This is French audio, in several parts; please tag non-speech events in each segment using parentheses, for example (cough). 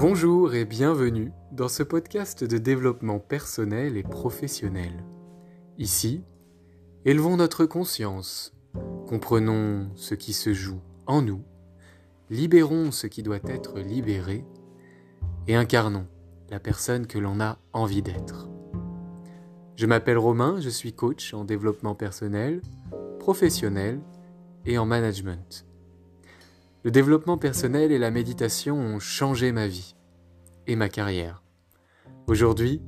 Bonjour et bienvenue dans ce podcast de développement personnel et professionnel. Ici, élevons notre conscience, comprenons ce qui se joue en nous, libérons ce qui doit être libéré et incarnons la personne que l'on a envie d'être. Je m'appelle Romain, je suis coach en développement personnel, professionnel et en management. Le développement personnel et la méditation ont changé ma vie et ma carrière. Aujourd'hui,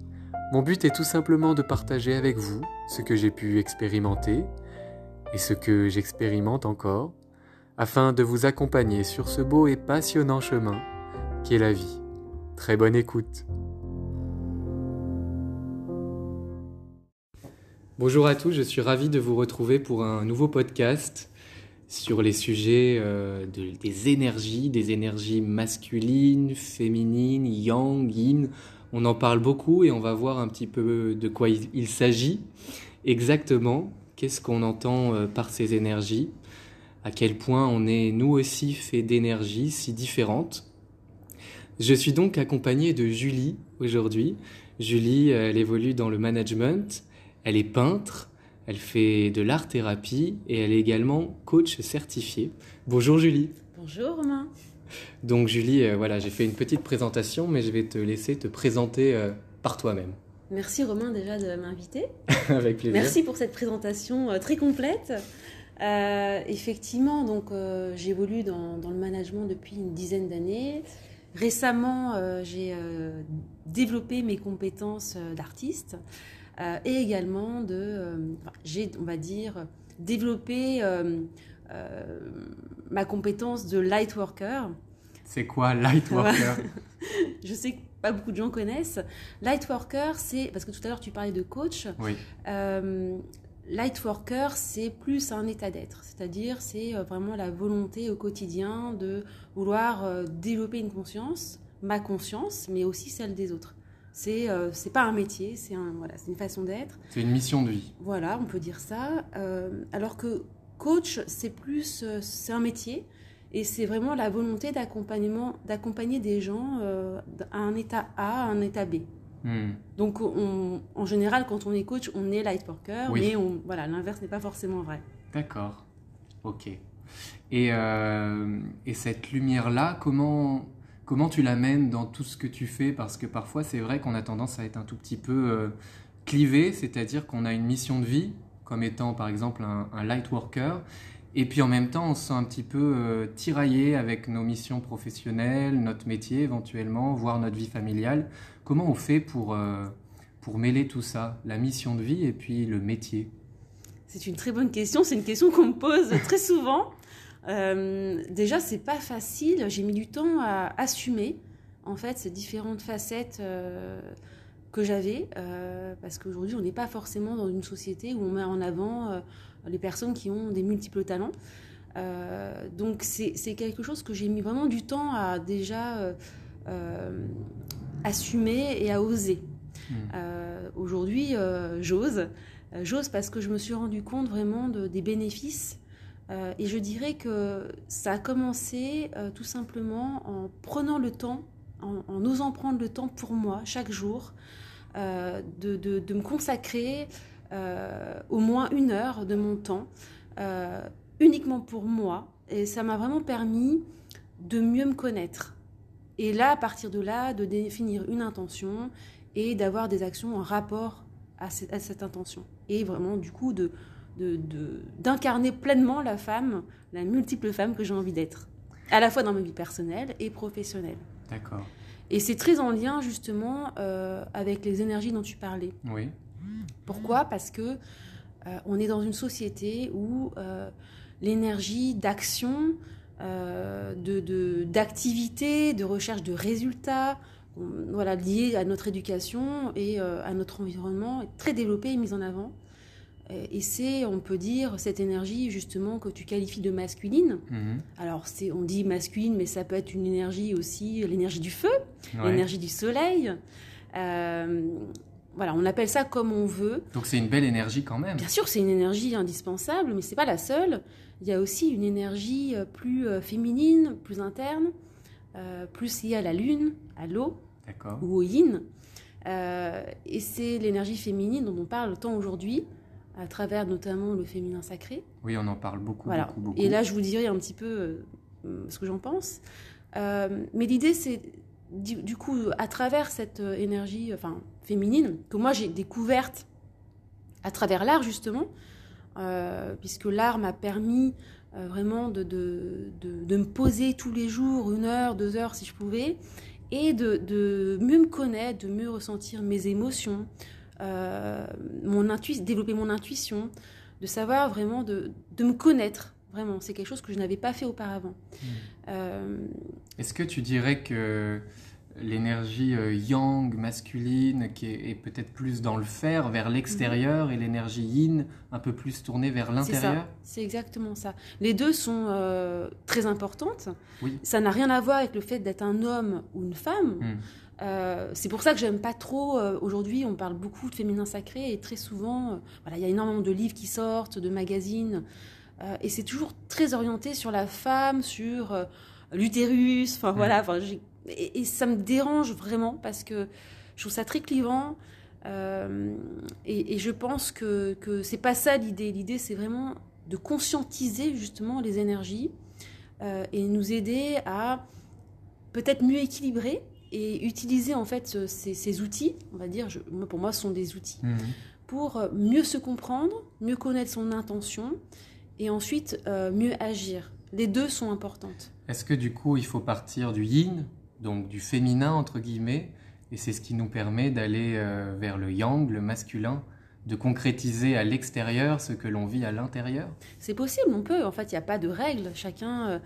mon but est tout simplement de partager avec vous ce que j'ai pu expérimenter et ce que j'expérimente encore, afin de vous accompagner sur ce beau et passionnant chemin qu'est la vie. Très bonne écoute. Bonjour à tous, je suis ravi de vous retrouver pour un nouveau podcast sur les sujets euh, des énergies, des énergies masculines, féminines, yang, yin. On en parle beaucoup et on va voir un petit peu de quoi il, s'agit exactement. Qu'est-ce qu'on entend euh, par ces énergies? À quel point on est nous aussi fait d'énergies si différentes? Je suis donc accompagné de Julie aujourd'hui. Julie, elle évolue dans le management, elle est peintre, elle fait de l'art-thérapie et elle est également coach certifiée. Bonjour Julie. Bonjour Romain. Donc Julie, euh, voilà, j'ai fait une petite présentation, mais je vais te laisser te présenter euh, par toi-même. Merci Romain déjà de m'inviter. (laughs) Avec plaisir. Merci pour cette présentation euh, très complète. effectivement, donc j'évolue dans, dans, le management depuis une dizaine d'années. Récemment, j'ai développé mes compétences d'artiste. Euh, et également de, euh, j'ai, on va dire, développé euh, ma compétence de light worker. C'est quoi light worker? (laughs) Je sais que pas beaucoup de gens connaissent. Light worker, c'est parce que tout à l'heure tu parlais de coach. Oui. light worker, c'est plus un état d'être, c'est-à-dire c'est vraiment la volonté au quotidien de vouloir développer une conscience, ma conscience, mais aussi celle des autres. C'est euh, c'est pas un métier, c'est un, voilà, une façon d'être. C'est une mission de vie. Voilà, on peut dire ça. Euh, alors que coach, c'est plus, euh, c'est un métier et c'est vraiment la volonté d'accompagnement, d'accompagner des gens à un état A, à un état B. Hmm. Donc, on, en général, quand on est coach, on est light worker, mais on, voilà, l'inverse n'est pas forcément vrai. D'accord. Ok. Et, et cette lumière-là, comment comment tu l'amènes dans tout ce que tu fais? Parce que parfois, c'est vrai qu'on a tendance à être un tout petit peu euh, clivé, c'est-à-dire qu'on a une mission de vie, comme étant par exemple un, light worker, et puis en même temps, on se sent un petit peu euh, tiraillé avec nos missions professionnelles, notre métier éventuellement, voire notre vie familiale. Comment on fait pour, euh, pour mêler tout ça, la mission de vie et puis le métier? C'est une très bonne question, c'est une question qu'on me pose très souvent. Euh, déjà, c'est pas facile. J'ai mis du temps à assumer en fait ces différentes facettes euh, que j'avais, euh, parce qu'aujourd'hui, on n'est pas forcément dans une société où on met en avant les personnes qui ont des multiples talents. donc, c'est quelque chose que j'ai mis vraiment du temps à déjà assumer et à oser. Mmh. Aujourd'hui, j'ose. J'ose parce que je me suis rendu compte vraiment de, des bénéfices euh, et je dirais que ça a commencé euh, tout simplement en prenant le temps, en, osant prendre le temps pour moi chaque jour, euh, de, de, me consacrer au moins une heure de mon temps, uniquement pour moi. Et ça m'a vraiment permis de mieux me connaître. Et là, à partir de là, de définir une intention et d'avoir des actions en rapport à cette, à cette intention. Et vraiment, du coup, de, d'incarner pleinement la femme, la multiple femme que j'ai envie d'être, à la fois dans ma vie personnelle et professionnelle. D'accord. Et c'est très en lien justement euh, avec les énergies dont tu parlais. Oui. Pourquoi? Parce que euh, on est dans une société où euh, l'énergie d'action, de d'activité, de, recherche de résultats, voilà, liée à notre éducation et à notre environnement, est très développée et mise en avant. Euh, et c'est, on peut dire, cette énergie justement que tu qualifies de masculine. Mhm. Alors, c'est, on dit masculine, mais ça peut être une énergie aussi, l'énergie du feu, l'énergie du soleil. Euh, voilà, on appelle ça comme on veut. Donc c'est une belle énergie quand même. Bien sûr, c'est une énergie indispensable, mais c'est pas la seule. Il y a aussi une énergie euh, plus féminine, plus interne, plus liée à la lune, à l'eau ou au yin. et c'est l'énergie féminine dont on parle tant aujourd'hui, à travers notamment le féminin sacré. Oui, on en parle beaucoup, beaucoup, beaucoup. Et là, je vous dirai un petit peu ce que j'en pense. mais l'idée, c'est du, coup, à travers cette euh, énergie enfin, féminine, que moi j'ai découverte à travers l'art justement, euh, puisque l'art m'a permis euh, vraiment de, de, me poser tous les jours, une heure, deux heures si je pouvais, et de, mieux me connaître, de mieux ressentir mes émotions, mon développer mon intuition, de savoir vraiment de, me connaître. Vraiment, c'est quelque chose que je n'avais pas fait auparavant. Hmm. Est-ce que tu dirais que l'énergie euh, yang masculine qui est, peut-être plus dans le fer vers l'extérieur mhm. et l'énergie yin un peu plus tournée vers l'intérieur? C'est exactement ça. Les deux sont euh, très importantes. Oui. Ça n'a rien à voir avec le fait d'être un homme ou une femme. Hmm. Euh, c'est pour ça que j'aime pas trop. Aujourd'hui, on parle beaucoup de féminin sacré et très souvent, voilà, il y a énormément de livres qui sortent, de magazines, et c'est toujours très orienté sur la femme, sur l'utérus. Enfin voilà, enfin, et, ça me dérange vraiment parce que je trouve ça très clivant. Euh, et, je pense que, que c'est pas ça l'idée. L'idée, c'est vraiment de conscientiser justement les énergies euh, et nous aider à peut-être mieux équilibrer et utiliser en fait ces, outils, on va dire, pour moi, ce sont des outils, mmh. pour mieux se comprendre, mieux connaître son intention et ensuite euh, mieux agir. Les deux sont importantes. Est-ce que du coup, il faut partir du yin donc du féminin entre guillemets, et c'est ce qui nous permet d'aller euh, vers le yang, le masculin, de concrétiser à l'extérieur ce que l'on vit à l'intérieur? C'est possible, on peut. En fait, il n'y a pas de règles. Chacun euh,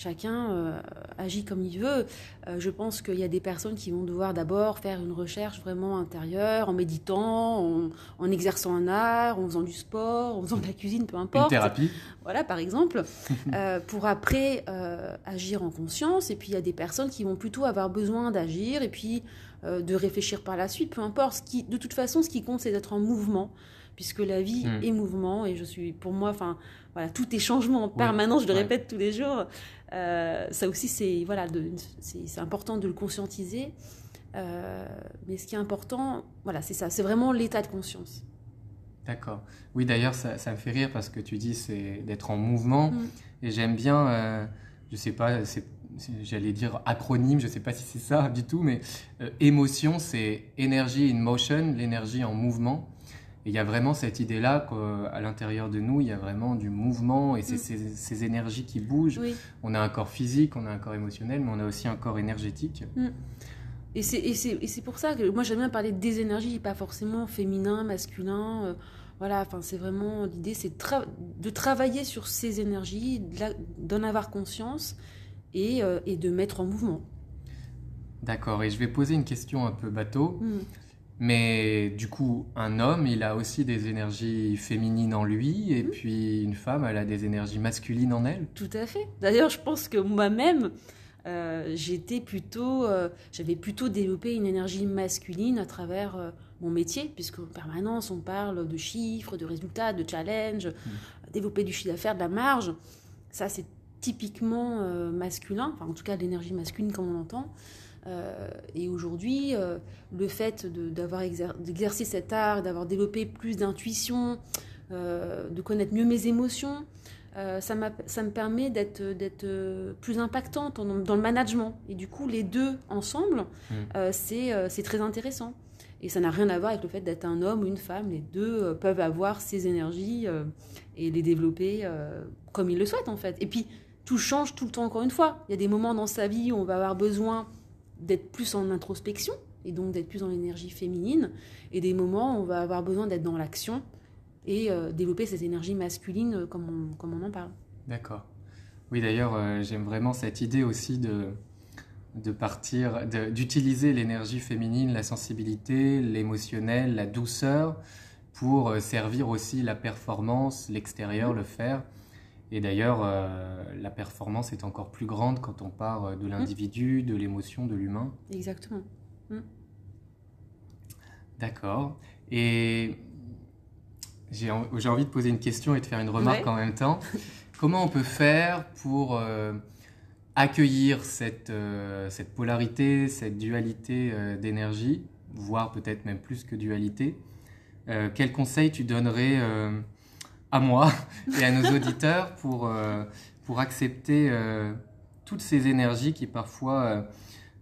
chacun euh, agit comme il veut. Euh, je pense qu'il y a des personnes qui vont devoir d'abord faire une recherche vraiment intérieure, en méditant, en, exerçant un art, en faisant du sport, en faisant de la cuisine, peu importe. Une thérapie. Voilà, par exemple, (laughs) euh, pour après agir en conscience. Et puis il y a des personnes qui vont plutôt avoir besoin d'agir et puis de réfléchir par la suite, peu importe. Ce qui, de toute façon, ce qui compte, c'est d'être en mouvement puisque la vie hmm. est mouvement et je suis pour moi enfin voilà tout est changement en permanence je le répète tous les jours euh, ça aussi, c'est voilà, c'est important de le conscientiser. Euh, mais ce qui est important, voilà, c'est ça, c'est vraiment l'état de conscience. D'accord. Oui, d'ailleurs, ça, ça, me fait rire parce que tu dis c'est d'être en mouvement. Mm. Et j'aime bien, euh, je sais pas, j'allais dire acronyme, je sais pas si c'est ça du tout, mais émotion, c'est énergie in motion, l'énergie en mouvement. Et il y a vraiment cette idée-là qu'à l'intérieur de nous, il y a vraiment du mouvement et c'est mm. ces, énergies qui bougent. On a un corps physique, on a un corps émotionnel, mais on a aussi un corps énergétique. Mm. Et c'est pour ça que moi j'aime bien parler des énergies, pas forcément féminin, masculin. Euh, voilà, enfin c'est vraiment l'idée, c'est de, travailler sur ces énergies, d'en avoir conscience et, euh, et, de mettre en mouvement. D'accord, et je vais poser une question un peu bateau. Mm. Mais du coup, un homme, il a aussi des énergies féminines en lui, et mhm. puis une femme, elle a des énergies masculines en elle. Tout à fait. D'ailleurs, je pense que moi-même, euh, j'étais plutôt, euh, j'avais plutôt développé une énergie masculine à travers euh, mon métier, puisqu'en permanence, on parle de chiffres, de résultats, de challenges, mhm. développer du chiffre d'affaires, de la marge. Ça, c'est typiquement masculin, enfin en tout cas l'énergie masculine comme on l'entend. Euh, et aujourd'hui, euh, le fait d'avoir d'exercer cet art, d'avoir développé plus d'intuition, euh, de connaître mieux mes émotions, ça, ça, me permet d'être plus impactante dans, le management. Et du coup, les deux ensemble, mmh. c'est très intéressant. Et ça n'a rien à voir avec le fait d'être un homme ou une femme. Les deux peuvent avoir ces énergies et les développer comme ils le souhaitent, en fait. Et puis, tout change tout le temps, encore une fois. Il y a des moments dans sa vie où on va avoir besoin d'être plus en introspection et donc d'être plus dans l'énergie féminine, et des moments où on va avoir besoin d'être dans l'action et euh, développer cette énergie masculine euh, comme on, comme on en parle. D'accord. Oui, d'ailleurs, euh, j'aime vraiment cette idée aussi de, de partir, d'utiliser l'énergie féminine, la sensibilité, l'émotionnel, la douceur, pour servir aussi la performance, l'extérieur, mmh. le faire. Et d'ailleurs, euh, la performance est encore plus grande quand on part de mm. l'individu, de l'émotion, de l'humain. Exactement. Mm. D'accord. Et j'ai envie de poser une question et de faire une remarque en même temps. (laughs) Comment on peut faire pour euh, accueillir cette, cette polarité, cette dualité d'énergie, voire peut-être même plus que dualité, quel conseil tu donnerais à moi (laughs) et à nos auditeurs pour, pour accepter toutes ces énergies qui parfois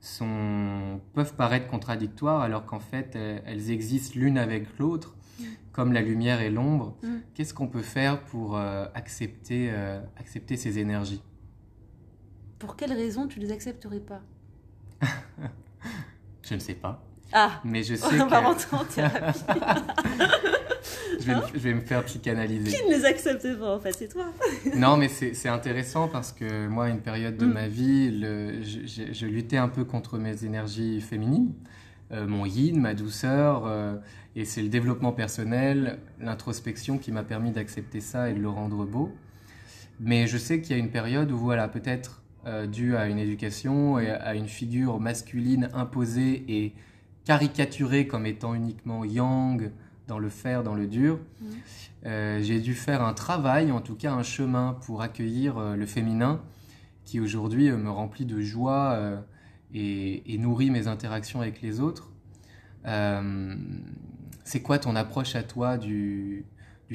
sont, peuvent paraître contradictoires alors qu'en fait elles existent l'une avec l'autre comme la lumière et l'ombre, mm. qu'est-ce qu'on peut faire pour euh, accepter, euh, accepter ces énergies? Pour quelles raisons tu ne les accepterais pas? (laughs) Je ne sais pas. Ah Mais je (laughs) sais on va rentrer en thérapie. Je, vais, je, vais, me faire psychanalyser. Qui ne les accepte pas en fait C'est toi. (laughs) non, mais c'est intéressant parce que moi, à une période de mm. ma vie, le, je, je, luttais un peu contre mes énergies féminines. Euh, mon yin, ma douceur, et c'est le développement personnel, l'introspection qui m'a permis d'accepter ça et de le rendre beau. Mais je sais qu'il y a une période où, voilà, peut-être euh, dû à une éducation et à une figure masculine imposée et caricaturée comme étant uniquement yang dans le faire, dans le dur, mmh. euh, j'ai dû faire un travail, en tout cas un chemin pour accueillir euh, le féminin qui aujourd'hui me remplit de joie et, et, nourrit mes interactions avec les autres. C'est quoi ton approche à toi du,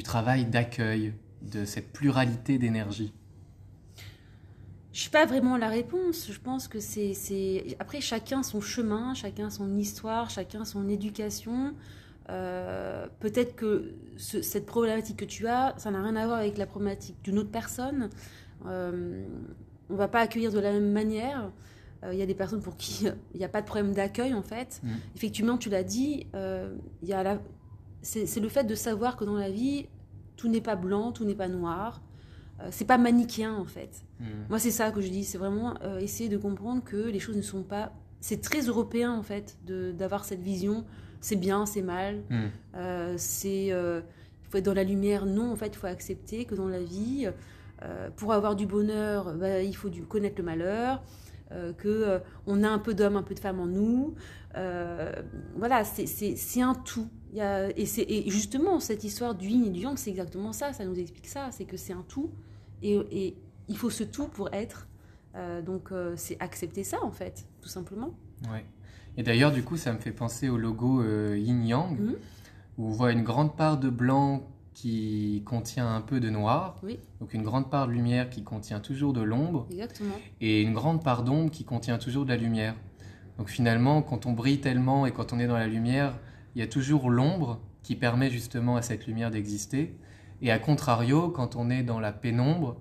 travail d'accueil de cette pluralité d'énergie? Je suis pas vraiment la réponse. Je pense que c'est, après chacun son chemin, chacun son histoire, chacun son éducation. Euh, peut-être que cette problématique que tu as, ça n'a rien à voir avec la problématique d'une autre personne. Euh, on va pas accueillir de la même manière. Euh, il y a des personnes pour qui (laughs) il n'y a pas de problème d'accueil, en fait. Mm. Effectivement, tu l'as dit, euh, la... c'est le fait de savoir que dans la vie, tout n'est pas blanc, tout n'est pas noir. C'est pas manichéen, en fait. Mm. Moi, c'est ça que je dis. C'est vraiment essayer de comprendre que les choses ne sont pas. C'est très européen, en fait, d'avoir cette vision. C'est bien, c'est mal. Mm. c'est. il faut être dans la lumière. Non, en fait, il faut accepter que dans la vie, pour avoir du bonheur, bah, il faut du, connaître le malheur. Euh, que euh, on a un peu d'hommes, un peu de femmes en nous. Euh, voilà, c'est un tout. Il y a, et, et, justement, cette histoire du yin et du yang, c'est exactement ça. Ça nous explique ça. C'est que c'est un tout. Et, et, il faut ce tout pour être. donc, c'est accepter ça, en fait, tout simplement. Ouais. Et d'ailleurs, du coup, ça me fait penser au logo yin-yang, mmh. où on voit une grande part de blanc qui contient un peu de noir, donc une grande part de lumière qui contient toujours de l'ombre, et une grande part d'ombre qui contient toujours de la lumière. Donc finalement, quand on brille tellement et quand on est dans la lumière, il y a toujours l'ombre qui permet justement à cette lumière d'exister. Et à contrario, quand on est dans la pénombre,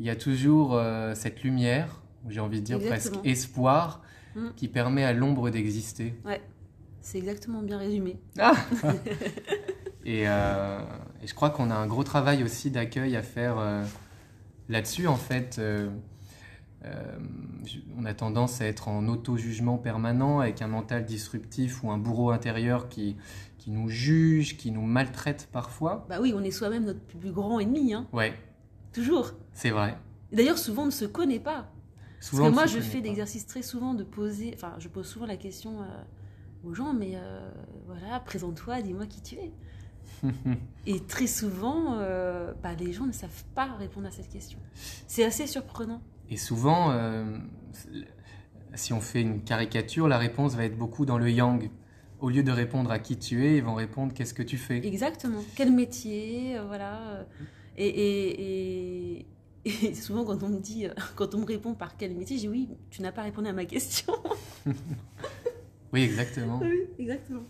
il y a toujours euh, cette lumière, j'ai envie de dire presque espoir, mm. qui permet à l'ombre d'exister. Ouais, c'est exactement bien résumé. Ah (laughs) Euh, et, je crois qu'on a un gros travail aussi d'accueil à faire euh, là-dessus. En fait, euh, on a tendance à être en auto-jugement permanent avec un mental disruptif ou un bourreau intérieur qui, qui nous juge, qui nous maltraite parfois. Bah oui, on est soi-même notre plus grand ennemi. Hein. Ouais. Toujours. C'est vrai. D'ailleurs, souvent, on ne se connaît pas. Souvent, Parce que moi, je fais l'exercice très souvent de poser, enfin, je pose souvent la question aux gens, mais voilà, présente-toi, dis-moi qui tu es. (laughs) et très souvent, euh, bah, les gens ne savent pas répondre à cette question. C'est assez surprenant. Et souvent, euh, si on fait une caricature, la réponse va être beaucoup dans le yang. Au lieu de répondre à qui tu es, ils vont répondre qu'est-ce que tu fais? Exactement. Quel métier, euh, voilà. Et, et, souvent, quand on me dit, (laughs) quand on me répond par quel métier, je dis oui, tu n'as pas répondu à ma question. (laughs) oui, exactement. Oui, exactement.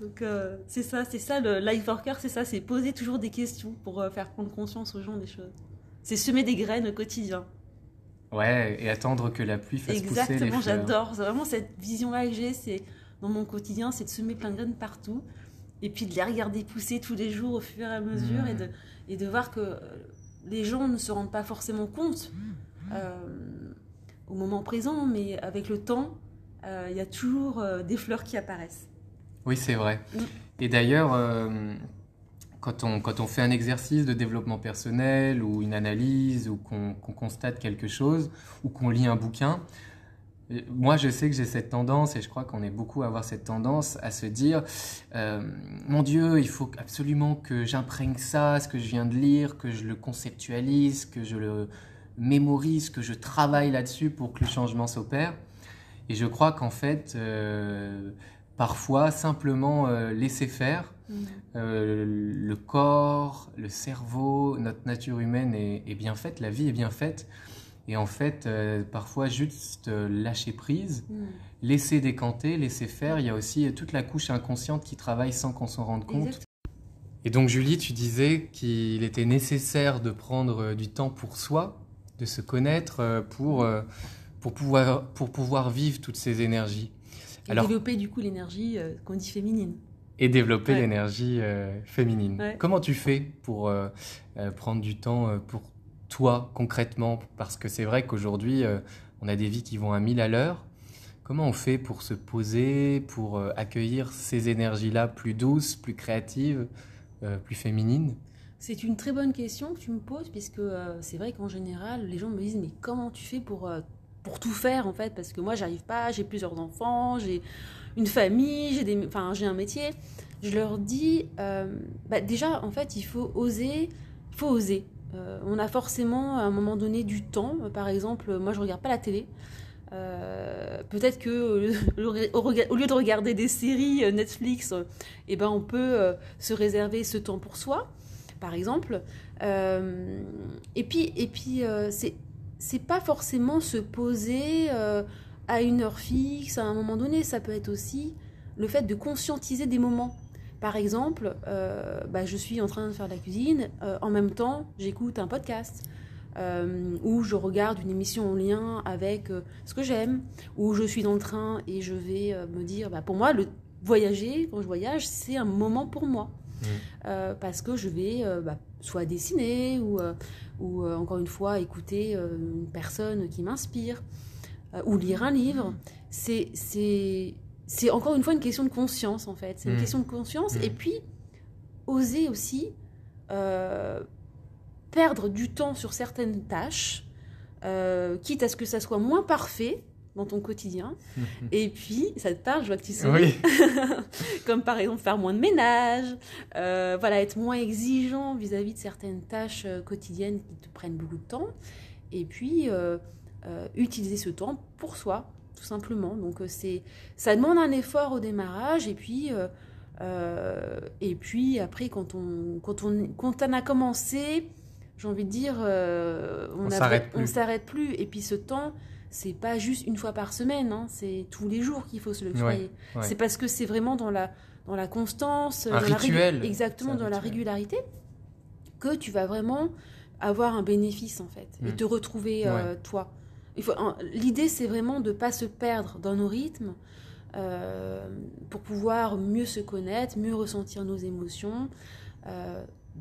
Donc euh, c'est ça, c'est ça le life worker, c'est ça, c'est poser toujours des questions pour euh, faire prendre conscience aux gens des choses. C'est semer des graines au quotidien. Ouais, et attendre que la pluie fasse Exactement, pousser les fleurs. j'adore. C'est vraiment cette vision-là que j'ai, c'est dans mon quotidien, c'est de semer plein de graines partout et puis de les regarder pousser tous les jours au fur et à mesure et, de, et de voir que euh, les gens ne se rendent pas forcément compte au moment présent, mais avec le temps, il y a toujours des fleurs qui apparaissent. Oui, c'est vrai. Et d'ailleurs, euh, quand, on, quand on fait un exercice de développement personnel ou une analyse ou qu'on constate quelque chose ou qu'on lit un bouquin, euh, moi, je sais que j'ai cette tendance, et je crois qu'on est beaucoup à avoir cette tendance, à se dire euh, Mon Dieu, il faut absolument que j'imprègne ça, ce que je viens de lire, que je le conceptualise, que je le mémorise, que je travaille là-dessus pour que le changement s'opère. Et je crois qu'en fait, parfois, simplement laisser faire, mm. le corps, le cerveau, notre nature humaine est, bien faite, la vie est bien faite. Et en fait, parfois, juste lâcher prise, mm. laisser décanter, laisser faire. Il y a aussi toute la couche inconsciente qui travaille sans qu'on s'en rende compte. Et donc Julie, tu disais qu'il était nécessaire de prendre euh, du temps pour soi, de se connaître euh, pour, euh, pour, pouvoir, pour pouvoir vivre toutes ces énergies. Et développer du coup l'énergie qu'on dit féminine. Et développer l'énergie féminine. Comment tu fais pour prendre du temps pour concrètement Parce que c'est vrai qu'aujourd'hui, on a des vies qui vont à mille à l'heure. Comment on fait pour se poser, pour accueillir ces énergies-là plus douces, plus créatives euh, plus féminine C'est une très bonne question que tu me poses, puisque euh, c'est vrai qu'en général, les gens me disent Mais comment tu fais pour, euh, pour tout faire, en fait? Parce que moi, j'arrive pas, j'ai plusieurs enfants, j'ai une famille, j'ai des... enfin, un métier. Je leur dis bah, Déjà, en fait, il faut oser. Faut oser. On a forcément à un moment donné du temps. Par exemple, moi je regarde pas la télé. Euh, peut-être que (laughs) au lieu de regarder des séries euh, Netflix, eh ben on peut euh, se réserver ce temps pour soi, par exemple. et puis, et puis c'est pas forcément se poser à une heure fixe à un moment donné. Ça peut être aussi le fait de conscientiser des moments. Par exemple, bah, je suis en train de faire la cuisine, en même temps, j'écoute un podcast. Euh, où je regarde une émission en lien avec euh, ce que j'aime, où je suis dans le train et je vais euh, me dire, bah, pour moi, le voyager, quand je voyage, c'est un moment pour moi. Mmh. parce que je vais bah, soit dessiner ou, ou encore une fois écouter une personne qui m'inspire ou lire un livre. C'est, c'est, c'est encore une fois une question de conscience en fait. C'est une mmh. question de conscience mmh. et puis oser aussi perdre du temps sur certaines tâches, euh, quitte à ce que ça soit moins parfait dans ton quotidien. (laughs) Et puis, ça te parle, je vois que tu souris. (laughs) Comme par exemple faire moins de ménage, euh, voilà, être moins exigeant vis-à-vis de certaines tâches euh, quotidiennes qui te prennent beaucoup de temps. Et puis, utiliser ce temps pour soi, tout simplement. Donc, c'est, ça demande un effort au démarrage. Et puis, et puis après, quand on, quand on, quand on a commencé, j'ai envie de dire, euh, on ne s'arrête plus. Et puis ce temps, c'est pas juste une fois par semaine, hein, c'est tous les jours qu'il faut se le créer. C'est parce que c'est vraiment dans la, dans la constance, un dans rituel. La exactement, dans la régularité, que tu vas vraiment avoir un bénéfice en fait, et hmm. te retrouver euh, toi. L'idée, c'est vraiment de ne pas se perdre dans nos rythmes euh, pour pouvoir mieux se connaître, mieux ressentir nos émotions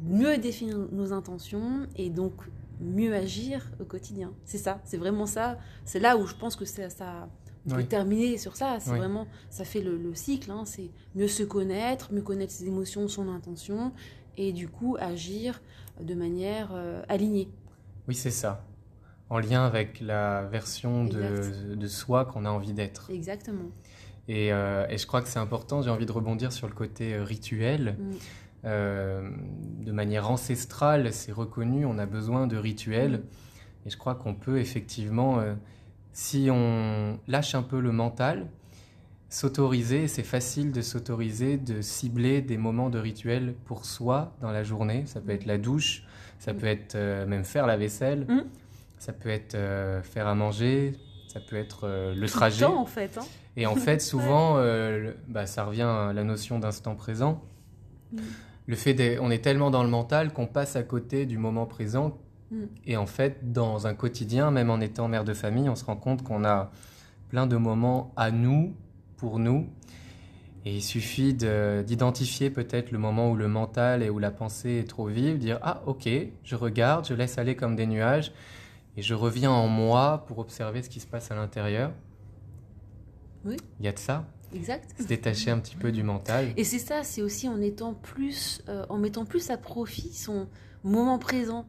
mieux définir nos intentions et donc mieux agir au quotidien. C'est ça, c'est vraiment ça. C'est là où je pense que ça, ça peut terminer sur ça. C'est vraiment, ça fait le, cycle. Hein. c'est mieux se connaître, mieux connaître ses émotions, son intention, et du coup agir de manière euh, alignée. Oui, c'est ça. En lien avec la version de, de, soi qu'on a envie d'être. Exactement. Et, euh, et, je crois que c'est important. J'ai envie de rebondir sur le côté euh, rituel. Mm. Euh, de manière ancestrale, c'est reconnu, on a besoin de rituels. Et je crois qu'on peut effectivement, euh, si on lâche un peu le mental, s'autoriser, c'est facile de s'autoriser, de cibler des moments de rituel pour soi dans la journée. Ça peut être la douche, ça peut être euh, même faire la vaisselle, mmh. Ça peut être faire à manger, ça peut être le trajet. en fait. Hein. Et en fait, (laughs) souvent, bah, ça revient à la notion d'instant présent. Mmh le fait on est tellement dans le mental qu'on passe à côté du moment présent. Mm. Et en fait, dans un quotidien, même en étant mère de famille, on se rend compte qu'on a plein de moments à nous, pour nous. Et il suffit d'identifier peut-être le moment où le mental et où la pensée est trop vive, dire Ah, ok, je regarde, je laisse aller comme des nuages, et je reviens en moi pour observer ce qui se passe à l'intérieur. Oui. Il y a de ça. Exact. Se détacher un petit peu du mental. Et c'est ça, c'est aussi en étant plus, euh, en mettant plus à profit son moment présent,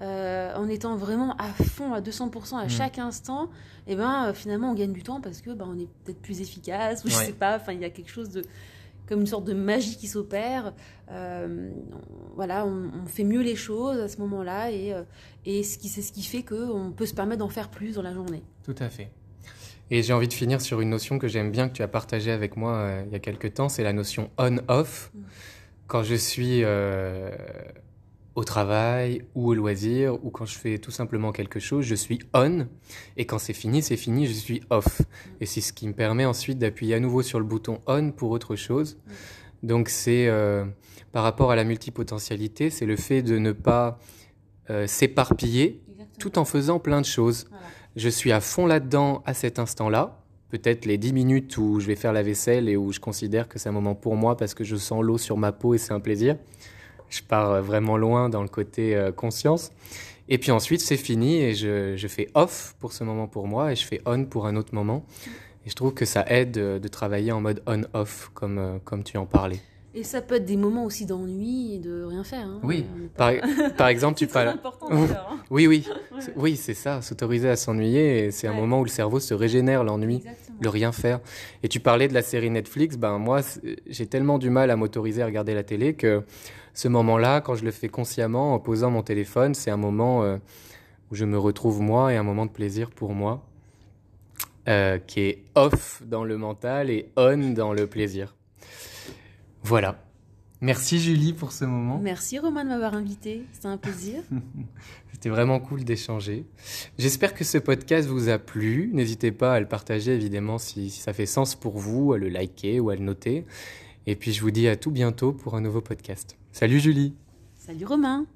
euh, en étant vraiment à fond, à 200% à mm. chaque instant, et eh ben euh, finalement on gagne du temps parce que ben, on est peut-être plus efficace, ou je sais pas, enfin il y a quelque chose de comme une sorte de magie qui s'opère. Euh, voilà, on, fait mieux les choses à ce moment-là et, qui, c'est ce qui fait qu'on peut se permettre d'en faire plus dans la journée. Tout à fait. Et j'ai envie de finir sur une notion que j'aime bien, que tu as partagée avec moi il y a quelques temps, c'est la notion on-off. Mm. Quand je suis au travail ou au loisir ou quand je fais tout simplement quelque chose, je suis on et quand c'est fini, c'est fini, je suis off. Et c'est ce qui me permet ensuite d'appuyer à nouveau sur le bouton on pour autre chose. Donc c'est euh, par rapport à la multipotentialité, c'est le fait de ne pas euh, s'éparpiller tout en faisant plein de choses. Je suis à fond là-dedans à cet instant-là. Peut-être les 10 minutes où je vais faire la vaisselle et où je considère que c'est un moment pour moi parce que je sens l'eau sur ma peau et c'est un plaisir je pars euh, vraiment loin dans le côté euh, conscience. Et puis ensuite, c'est fini et je, je, fais off pour ce moment pour moi et je fais on pour un autre moment. Et je trouve que ça aide de, de travailler en mode on-off, comme, euh, comme tu en parlais. Et ça peut être des moments aussi d'ennui et de rien faire. Hein. Oui, par, (laughs) par, exemple, tu parles. important hein. Oui, oui, (laughs) oui, c'est ça, s'autoriser à s'ennuyer. C'est un moment où le cerveau se régénère, l'ennui, le rien faire. Et tu parlais de la série Netflix. Ben moi, j'ai tellement du mal à m'autoriser à regarder la télé que ce moment-là, quand je le fais consciemment en posant mon téléphone, c'est un moment euh, où je me retrouve moi et un moment de plaisir pour moi, euh, qui est off dans le mental et on dans le plaisir. Voilà. Merci Julie pour ce moment. Merci Romain de m'avoir invité, c'était un plaisir. (laughs) C'était vraiment cool d'échanger. J'espère que ce podcast vous a plu. N'hésitez pas à le partager évidemment si, si, ça fait sens pour vous, à le liker ou à le noter. Et puis je vous dis à tout bientôt pour un nouveau podcast. Salut Julie. Salut Romain.